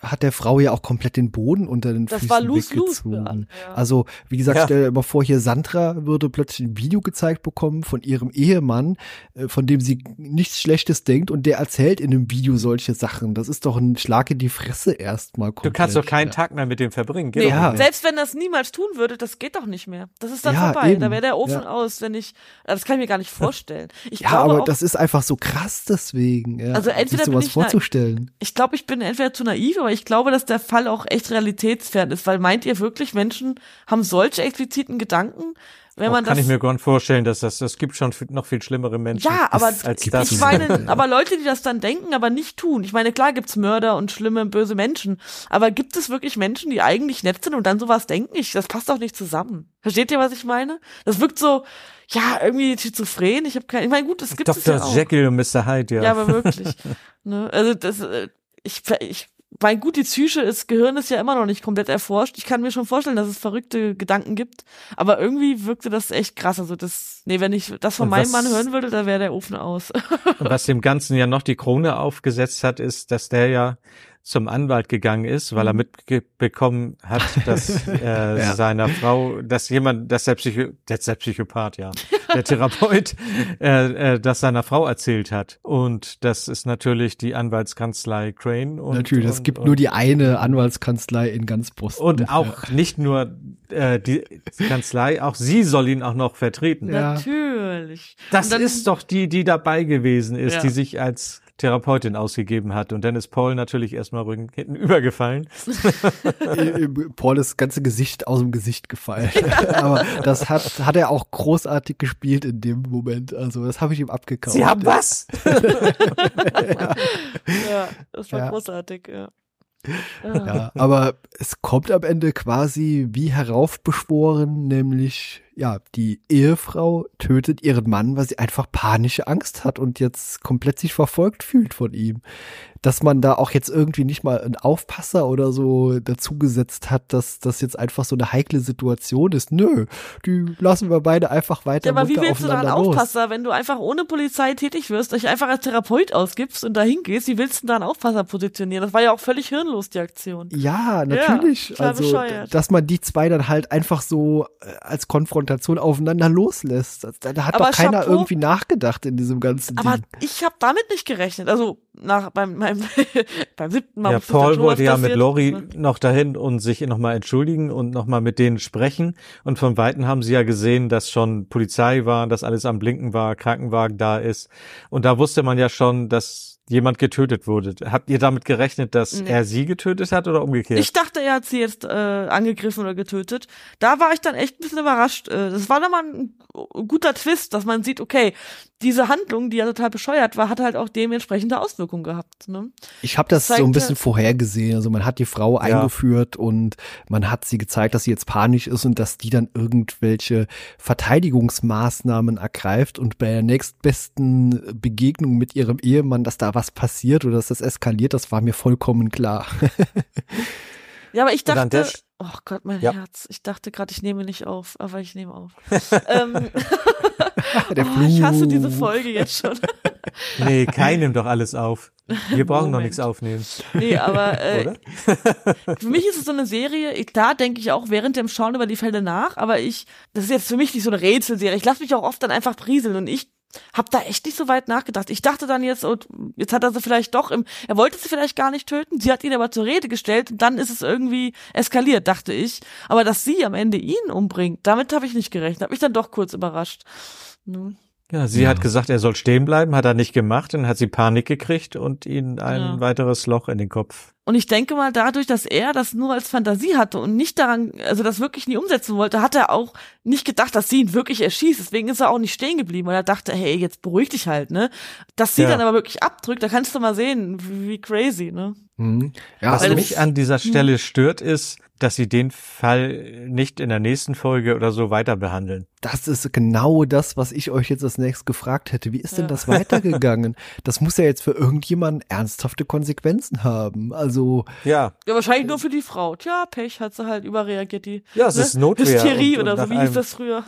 hat der Frau ja auch komplett den Boden unter den Das Füßen war lose-lose, weggezogen. ja. Also, wie gesagt, Ja. stell dir mal vor, hier Sandra würde plötzlich ein Video gezeigt bekommen von ihrem Ehemann, äh, von dem sie nichts Schlechtes denkt und der erzählt in einem Video solche Sachen. Das ist doch ein Schlag in die Fresse erstmal. Du kannst doch keinen ja. Tag mehr mit dem verbringen. Geht Nee, Ja. selbst wenn das niemals tun würde, das geht doch nicht mehr. Das ist dann Ja, vorbei. eben. Da wäre der Ofen Ja. aus, wenn ich. Das kann ich mir gar nicht vorstellen. Ich Ja, aber auch, das ist einfach so krass deswegen. Ja, Also entweder sich bin sowas ich vorzustellen. ich glaube, ich bin entweder zu naiv, aber ich glaube, dass der Fall auch echt realitätsfern ist, weil meint ihr wirklich, Menschen haben solche expliziten Gedanken, wenn man kann das ich mir gar nicht vorstellen, dass das, das gibt schon noch viel schlimmere Menschen. Ja, aber als das. ich meine, aber Leute, die das dann denken, aber nicht tun. Ich meine, klar gibt's Mörder und schlimme, böse Menschen, aber gibt es wirklich Menschen, die eigentlich nett sind und dann sowas denken? Ich, das passt doch nicht zusammen. Versteht ihr, was ich meine? Das wirkt so, ja, irgendwie schizophren. Ich habe kein, ich meine, gut, das gibt es Dr. ja auch. Jekyll und Mr. Hyde, ja. Ja, aber wirklich. ne? Also das, äh, ich, ich, mein gut, die Psyche, das Gehirn ist ja immer noch nicht komplett erforscht. Ich kann mir schon vorstellen, dass es verrückte Gedanken gibt, aber irgendwie wirkte das echt krass. Also das, nee, wenn ich das von Und meinem was- Mann hören würde, da wäre der Ofen aus. Und was dem Ganzen ja noch die Krone aufgesetzt hat, ist, dass der ja zum Anwalt gegangen ist, weil er Mhm. mitbekommen hat, dass äh, Ja. seiner Frau, dass jemand, dass der Psycho, der, ist der Psychopath, ja, der Therapeut, äh, äh, das seiner Frau erzählt hat. Und das ist natürlich die Anwaltskanzlei Crane. Und, Natürlich, es gibt und, nur die eine Anwaltskanzlei in ganz Boston. Und auch nicht nur äh, die Kanzlei, auch sie soll ihn auch noch vertreten. Ja. Natürlich. Das dann- ist doch die, die dabei gewesen ist, Ja. die sich als Therapeutin ausgegeben hat. Und dann ist Paul natürlich erstmal Rücken hinten übergefallen. Äh, Paul ist das ganze Gesicht aus dem Gesicht gefallen. Aber das hat, hat er auch großartig gespielt in dem Moment. Also das habe ich ihm abgekauft. Sie haben was? Ja, das war Ja. großartig, ja. Ja, aber es kommt am Ende quasi wie heraufbeschworen, nämlich ja, die Ehefrau tötet ihren Mann, weil sie einfach panische Angst hat und jetzt komplett sich verfolgt fühlt von ihm. Dass man da auch jetzt irgendwie nicht mal einen Aufpasser oder so dazugesetzt hat, dass das jetzt einfach so eine heikle Situation ist. Nö, die lassen wir beide einfach weiter Ja, aber wie willst du da einen aufeinander los. Aufpasser, wenn du einfach ohne Polizei tätig wirst, dich einfach als Therapeut ausgibst und dahin gehst, wie willst du da einen Aufpasser positionieren? Das war ja auch völlig hirnlos, die Aktion. Ja, natürlich. total also, bescheuert. dass man die zwei dann halt einfach so äh, als Konfrontation aufeinander loslässt. Da, da hat Aber doch keiner Chapeau. irgendwie nachgedacht in diesem ganzen Aber Ding. ich habe damit nicht gerechnet. Also nach beim meinem beim siebten Mal. Ja, Paul wollte ja mit. Lori noch dahin und sich nochmal entschuldigen und nochmal mit denen sprechen. Und von Weitem haben sie ja gesehen, dass schon Polizei war, dass alles am Blinken war, Krankenwagen da ist. Und da wusste man ja schon, dass jemand getötet wurde. Habt ihr damit gerechnet, dass Nee. er sie getötet hat oder umgekehrt? Ich dachte, er hat sie jetzt äh, angegriffen oder getötet. Da war ich dann echt ein bisschen überrascht. Äh, das war dann mal ein guter Twist, dass man sieht, okay, diese Handlung, die ja total bescheuert war, hat halt auch dementsprechende Auswirkungen gehabt. Ne? Ich habe das so ein zeigte- bisschen vorhergesehen. Also man hat die Frau Ja. eingeführt und man hat sie gezeigt, dass sie jetzt panisch ist und dass die dann irgendwelche Verteidigungsmaßnahmen ergreift und bei der nächstbesten Begegnung mit ihrem Ehemann, dass da was passiert oder dass das eskaliert, das war mir vollkommen klar. Ja, aber ich dachte, oh Gott, mein Ja. Herz. Ich dachte gerade, ich nehme nicht auf, aber ich nehme auf. ähm, Der oh, ich hasse diese Folge jetzt schon. nee, Kai nimmt doch alles auf. Wir brauchen noch Moment. nichts aufnehmen, Nee, aber äh, für mich ist es so eine Serie, ich- klar denke ich auch während dem Schauen über die Fälle nach, aber ich, das ist jetzt für mich nicht so eine Rätselserie. Ich lasse mich auch oft dann einfach prieseln und ich hab da echt nicht so weit nachgedacht. Ich dachte dann jetzt, oh, jetzt hat er sie vielleicht doch im, er wollte sie vielleicht gar nicht töten, sie hat ihn aber zur Rede gestellt und dann ist es irgendwie eskaliert, dachte ich. Aber dass sie am Ende ihn umbringt, damit habe ich nicht gerechnet, habe mich dann doch kurz überrascht. Hm. Ja, sie Ja. hat gesagt, er soll stehen bleiben, hat er nicht gemacht, dann hat sie Panik gekriegt und ihn ein Ja. weiteres Loch in den Kopf. Und ich denke mal, dadurch, dass er das nur als Fantasie hatte und nicht daran, also das wirklich nie umsetzen wollte, hat er auch nicht gedacht, dass sie ihn wirklich erschießt. Deswegen ist er auch nicht stehen geblieben, weil er dachte, hey, jetzt beruhig dich halt, ne? Dass sie Ja. dann aber wirklich abdrückt, da kannst du mal sehen, wie, wie crazy, ne? Mhm. Ja, Was also, mich an dieser Stelle stört, ist, dass sie den Fall nicht in der nächsten Folge oder so weiter behandeln. das ist genau das, was ich euch jetzt als nächstes gefragt hätte. Wie ist denn Ja. das weitergegangen? das muss ja jetzt für irgendjemanden ernsthafte Konsequenzen haben. Also, Ja, Ja, wahrscheinlich nur für die Frau. Tja, Pech hat sie halt überreagiert, die Ja, es ist Notwehr Hysterie und- und oder so, wie hieß das früher?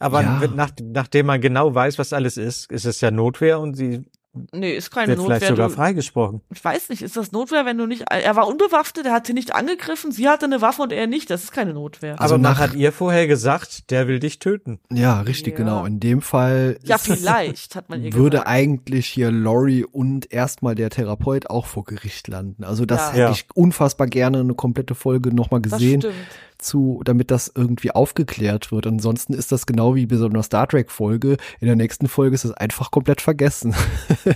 aber Ja. nach, nachdem man genau weiß, was alles ist, ist es ja Notwehr und sie Nee, ist keine wird Notwehr. vielleicht sogar Du- freigesprochen. Ich weiß nicht, ist das Notwehr, wenn du nicht, er war unbewaffnet, er hat sie nicht angegriffen, sie hatte eine Waffe und er nicht, das ist keine Notwehr. Also aber nach- hat ihr vorher gesagt, der will dich töten. ja, richtig, Ja. genau. In dem Fall Ja, vielleicht, hat man ihr würde gesagt. eigentlich hier Laurie und erstmal der Therapeut auch vor Gericht landen. Also das Ja. hätte Ja. ich unfassbar gerne eine komplette Folge nochmal Das gesehen, stimmt. Zu, damit das irgendwie aufgeklärt wird. Ansonsten ist das genau wie bei so einer Star Trek Folge. In der nächsten Folge ist es einfach komplett vergessen.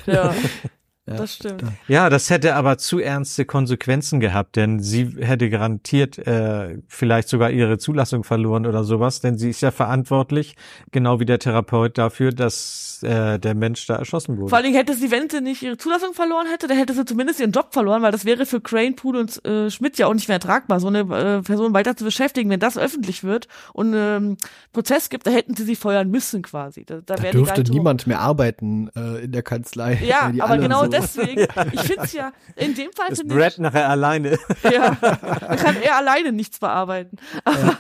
Ja, Ja, das stimmt. Ja, das hätte aber zu ernste Konsequenzen gehabt, denn sie hätte garantiert äh, vielleicht sogar ihre Zulassung verloren oder sowas, denn sie ist ja verantwortlich, genau wie der Therapeut, dafür, dass äh, der Mensch da erschossen wurde. Vor allen Dingen hätte sie, wenn sie nicht ihre Zulassung verloren hätte, dann hätte sie zumindest ihren Job verloren, weil das wäre für Crane, Poole und äh, Schmidt ja auch nicht mehr ertragbar, so eine äh, Person weiter zu beschäftigen, wenn das öffentlich wird und ähm, Prozess gibt, da hätten sie sie feuern müssen quasi. Da, da, Da dürfte niemand mehr arbeiten äh, in der Kanzlei. Ja, aber genau so- deswegen, ich finde es ja, in dem Fall ist Brad ich, nachher alleine. ja, da kann er alleine nichts bearbeiten. Aber,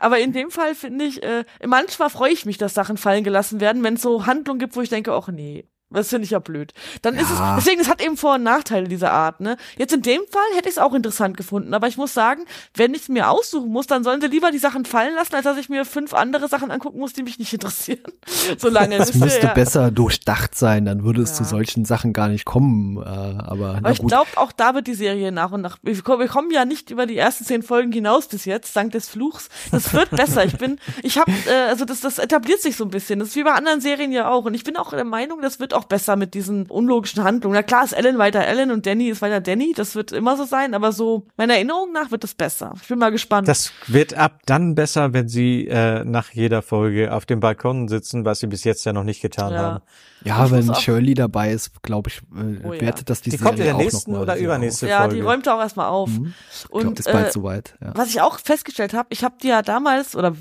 aber in dem Fall finde ich, äh, manchmal freue ich mich, dass Sachen fallen gelassen werden, wenn es so Handlungen gibt, wo ich denke, ach nee. Das finde ich ja blöd. Dann ist Ja. es, deswegen, es hat eben Vor- und Nachteile dieser Art, ne? Jetzt in dem Fall hätte ich es auch interessant gefunden, aber ich muss sagen, wenn ich es mir aussuchen muss, dann sollen sie lieber die Sachen fallen lassen, als dass ich mir fünf andere Sachen angucken muss, die mich nicht interessieren. Solange Es müsste ja. besser durchdacht sein, dann würde es Ja. zu solchen Sachen gar nicht kommen. Äh, aber Aber ich glaube, auch da wird die Serie nach und nach. Wir, kommen- wir kommen ja nicht über die ersten zehn Folgen hinaus bis jetzt, dank des Fluchs. Das wird besser. Ich bin, ich habe, äh, also das, das etabliert sich so ein bisschen. Das ist wie bei anderen Serien ja auch. Und ich bin auch der Meinung, das wird auch besser mit diesen unlogischen Handlungen. Na klar ist Ellen weiter Ellen und Danny ist weiter Danny. Das wird immer so sein. Aber so meiner Erinnerung nach wird es besser. Ich bin mal gespannt. Das wird ab dann besser, wenn sie äh, nach jeder Folge auf dem Balkon sitzen, was sie bis jetzt ja noch nicht getan Ja. haben. Ja, wenn auch- Shirley dabei ist, glaube ich, äh, Oh ja. wertet das die, Die Serie kommt in der nächsten oder übernächste ja, Folge. die räumt auch erstmal auf. Mhm. Ich glaub, Und ist bald äh, soweit. Ja. Was ich auch festgestellt habe, ich habe die ja damals oder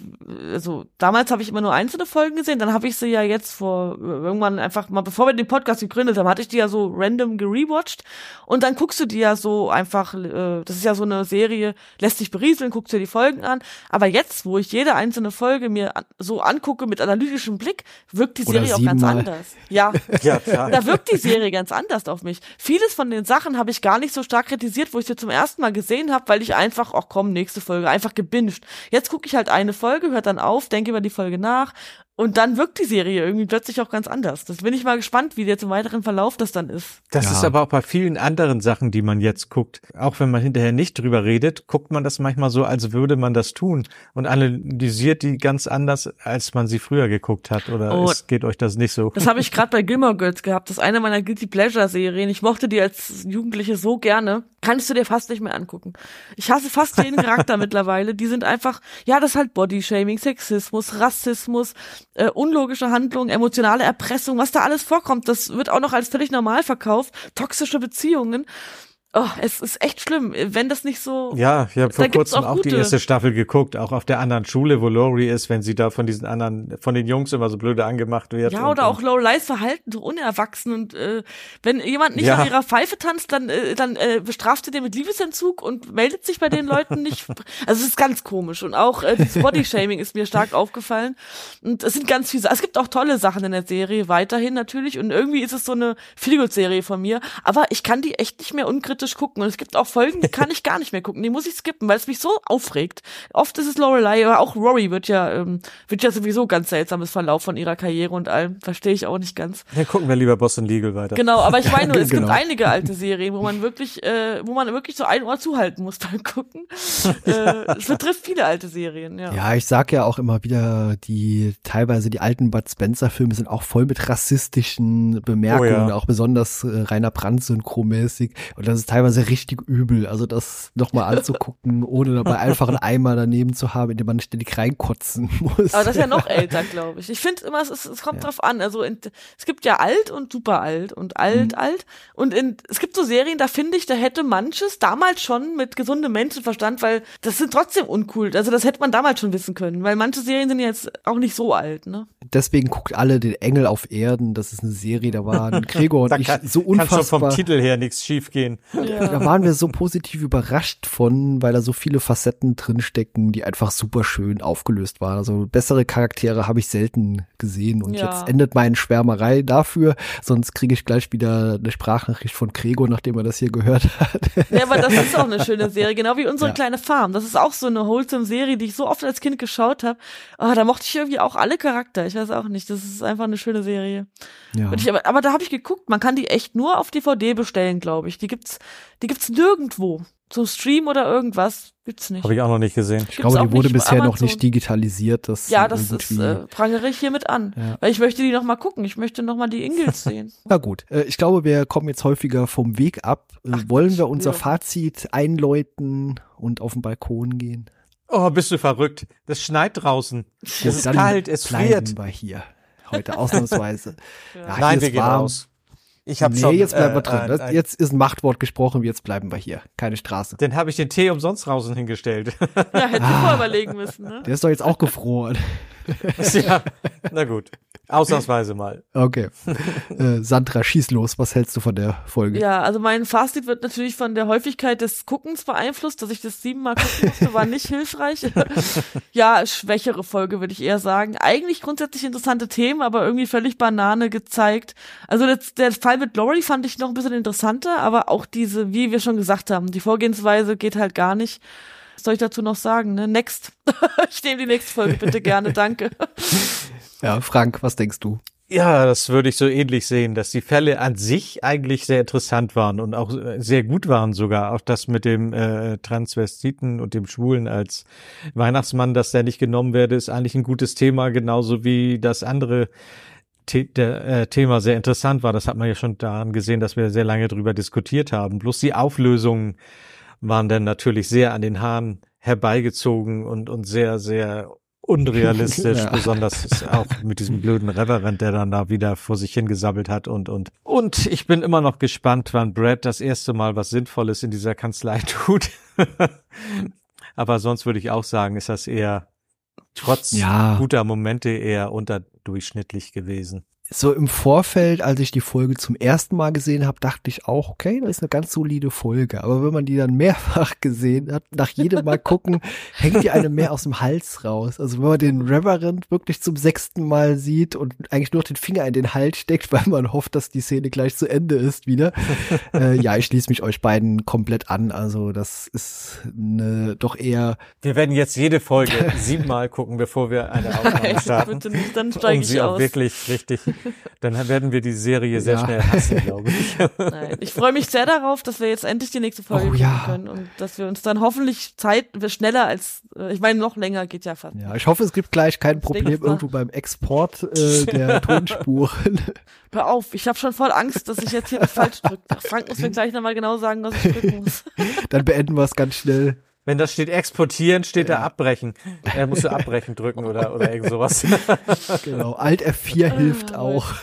also damals habe ich immer nur einzelne Folgen gesehen, dann habe ich sie ja jetzt vor irgendwann einfach mal bevor wir den Podcast gegründet haben, hatte ich die ja so random gerewatcht und dann guckst du die ja so einfach äh, das ist ja so eine Serie, lässt dich berieseln, guckst dir die Folgen an, aber jetzt, wo ich jede einzelne Folge mir an, so angucke mit analytischem Blick, wirkt die Serie auch ganz anders. Ja. Ja, klar. Da wirkt die Serie ganz anders auf mich. Vieles von den Sachen habe ich gar nicht so stark kritisiert, wo ich sie zum ersten Mal gesehen habe, weil ich einfach, ach komm, nächste Folge, einfach gebinged. Jetzt gucke ich halt eine Folge, hört dann auf, denke über die Folge nach und dann wirkt die Serie irgendwie plötzlich auch ganz anders. Das bin ich mal gespannt, wie jetzt im weiteren Verlauf das dann ist. Das Ja. ist aber auch bei vielen anderen Sachen, die man jetzt guckt. Auch wenn man hinterher nicht drüber redet, guckt man das manchmal so, als würde man das tun und analysiert die ganz anders, als man sie früher geguckt hat. Oder Oh. es geht euch das nicht so? Das habe ich gerade bei Gilmore Girls gehabt. Das ist eine meiner Guilty Pleasure Serien. Ich mochte die als Jugendliche so gerne. Kannst du dir fast nicht mehr angucken. Ich hasse fast jeden Charakter mittlerweile. Die sind einfach, ja, das ist halt Bodyshaming, Sexismus, Rassismus, äh, unlogische Handlungen, emotionale Erpressung, was da alles vorkommt. Das wird auch noch als völlig normal verkauft. Toxische Beziehungen. Oh, es ist echt schlimm, wenn das nicht so. Ja, ich habe vor kurzem auch auch, die erste Staffel geguckt, auch auf der anderen Schule, wo Laurie ist, wenn sie da von diesen anderen, von den Jungs immer so blöde angemacht wird. Ja, oder auch und- Low Lies Verhalten, so unerwachsen und äh, wenn jemand nicht Ja. an ihrer Pfeife tanzt, dann äh, dann äh, bestraft sie den mit Liebesentzug und meldet sich bei den Leuten nicht. Also es ist ganz komisch und auch äh, das Bodyshaming ist mir stark aufgefallen und es sind ganz viele. Es gibt auch tolle Sachen in der Serie weiterhin natürlich und irgendwie ist es so eine Feelgood-Serie von mir, aber ich kann die echt nicht mehr unkritisch unkritisch gucken. Und es gibt auch Folgen, die kann ich gar nicht mehr gucken. Die muss ich skippen, weil es mich so aufregt. Oft ist es Lorelei, aber auch Rory wird ja, ähm, wird ja sowieso ganz seltsames Verlauf von ihrer Karriere und allem. Verstehe ich auch nicht ganz. Dann gucken wir lieber Boston Legal weiter. Genau, aber ich meine nur, es Genau. gibt einige alte Serien, wo man wirklich, äh, wo man wirklich so ein Ohr zuhalten muss beim Gucken. äh, es betrifft viele alte Serien, ja. Ja, ich sag ja auch immer wieder, die teilweise die alten Bud Spencer Filme sind auch voll mit rassistischen Bemerkungen, Oh ja. auch besonders äh, Rainer Brandt synchromäßig und das ist teilweise richtig übel, also das nochmal anzugucken, ohne dabei einfach einen Eimer daneben zu haben, in den man ständig reinkotzen muss. Aber das ist ja noch älter, glaube ich. Ich finde immer, es, ist, es kommt drauf an. Also in, es gibt ja alt und super alt und alt, alt. Und in, es gibt so Serien, da finde ich, da hätte manches damals schon mit gesundem Menschenverstand, weil das sind trotzdem uncool. Also das hätte man damals schon wissen können, weil manche Serien sind jetzt auch nicht so alt, ne? Deswegen guckt alle den Engel auf Erden, das ist eine Serie, da waren Gregor und Da ich kann, so kann schon vom unfassbar Titel her nichts schiefgehen. Da waren wir so positiv überrascht von, weil da so viele Facetten drinstecken, die einfach super schön aufgelöst waren. Also bessere Charaktere habe ich selten gesehen und Ja. jetzt endet meine Schwärmerei dafür, sonst kriege ich gleich wieder eine Sprachnachricht von Gregor, nachdem er das hier gehört hat. Ja, aber das ist auch eine schöne Serie, genau wie unsere Ja. kleine Farm. Das ist auch so eine wholesome Serie, die ich so oft als Kind geschaut habe. Ah, da mochte ich irgendwie auch alle Charakter. Ich weiß auch nicht. Das ist einfach eine schöne Serie. Ja. Ich, aber, aber da habe ich geguckt, man kann die echt nur auf DVD bestellen, glaube ich. Die gibt's, die gibt's nirgendwo. Zum Stream oder irgendwas gibt's nicht. Habe ich auch noch nicht gesehen. ich glaube, die wurde bisher noch nicht digitalisiert. Das Ja, das ist, irgendwie- äh, prangere ich hiermit an. Ja. Weil ich möchte die noch mal gucken. Ich möchte noch mal die Ingels sehen. Na gut, äh, ich glaube, wir kommen jetzt häufiger vom Weg ab. Äh, Wollen wir unser ja. Fazit einläuten und auf den Balkon gehen? Oh, bist du verrückt. Das schneit draußen. Es ist kalt, es bleiben friert. wir hier. Heute ausnahmsweise. ja. Nein, hier wir ist gehen warm. raus. Ich habe nee, schon. jetzt bleiben wir äh, drin. Das- ein- jetzt ist ein Machtwort gesprochen, jetzt bleiben wir hier. Keine Straße. Dann habe ich den Tee umsonst draußen hingestellt. Ja, hätte ich Ah. vorher überlegen müssen, ne? Der ist doch jetzt auch gefroren. ja, na gut. Ausnahmsweise mal. Okay. Äh, Sandra, schieß los. Was hältst du von der Folge? Ja, also mein Fazit wird natürlich von der Häufigkeit des Guckens beeinflusst, dass ich das siebenmal gucken musste, war nicht hilfreich. ja, schwächere Folge, würde ich eher sagen. Eigentlich grundsätzlich interessante Themen, aber irgendwie völlig Banane gezeigt. Also der, der Fall mit Laurie fand ich noch ein bisschen interessanter, aber auch diese, wie wir schon gesagt haben, die Vorgehensweise geht halt gar nicht. Was soll ich dazu noch sagen? Ne? Next. ich nehme die nächste Folge bitte gerne, danke. Ja, Frank, was denkst du? Ja, das würde ich so ähnlich sehen, dass die Fälle an sich eigentlich sehr interessant waren und auch sehr gut waren sogar. Auch das mit dem äh, Transvestiten und dem Schwulen als Weihnachtsmann, dass der nicht genommen werde, ist eigentlich ein gutes Thema, genauso wie das andere The der, äh, Thema sehr interessant war. Das hat man ja schon daran gesehen, dass wir sehr lange drüber diskutiert haben. Bloß die Auflösungen waren dann natürlich sehr an den Haaren herbeigezogen und, und sehr, sehr unrealistisch, Ja. besonders auch mit diesem blöden Reverend, der dann da wieder vor sich hingesammelt hat und, und. Und ich bin immer noch gespannt, wann Brad das erste Mal was Sinnvolles in dieser Kanzlei tut. Aber sonst würde ich auch sagen, ist das eher trotz Ja. guter Momente eher unterdurchschnittlich gewesen. So im Vorfeld, als ich die Folge zum ersten Mal gesehen habe, dachte ich auch, okay, das ist eine ganz solide Folge. Aber wenn man die dann mehrfach gesehen hat, nach jedem Mal gucken, hängt die einem mehr aus dem Hals raus. Also wenn man den Reverend wirklich zum sechsten Mal sieht und eigentlich nur den Finger in den Hals steckt, weil man hofft, dass die Szene gleich zu Ende ist wieder. äh, ja, ich schließe mich euch beiden komplett an. Also das ist eine doch eher Wir werden jetzt jede Folge siebenmal gucken, bevor wir eine Aufnahme Nein, starten. bitte nicht, dann steige um ich sie auch aus. wirklich richtig, dann werden wir die Serie sehr Ja. schnell hassen, glaube ich. Nein, ich freue mich sehr darauf, dass wir jetzt endlich die nächste Folge Oh, ja. können und dass wir uns dann hoffentlich Zeit, schneller als, äh, ich meine, noch länger geht ja fast. Ja, ich hoffe, es gibt gleich kein Problem irgendwo beim Export äh, der Tonspuren. Hör auf, ich habe schon voll Angst, dass ich jetzt hier was falsch drücke. Frank muss mir gleich nochmal genau sagen, was ich drücken muss. Dann beenden wir es ganz schnell. Wenn da steht exportieren, steht da abbrechen. Er musst du abbrechen drücken oder, oder irgend sowas. Genau. Alt F4 hilft Ah, auch.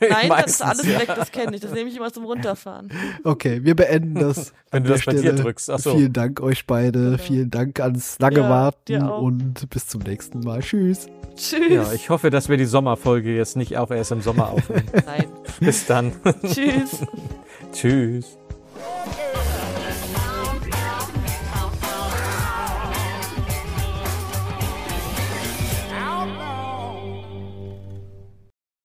Nein, das ist alles ja. weg, das kenne ich. Das nehme ich immer zum Runterfahren. Okay, wir beenden das. Wenn an du der das bei dir Stelle. drückst. Ach so. Vielen Dank euch beide. Genau. Vielen Dank ans lange Ja, Warten und bis zum nächsten Mal. Tschüss. Tschüss. Ja, ich hoffe, dass wir die Sommerfolge jetzt nicht auch erst im Sommer aufnehmen. Nein. Bis dann. Tschüss. Tschüss.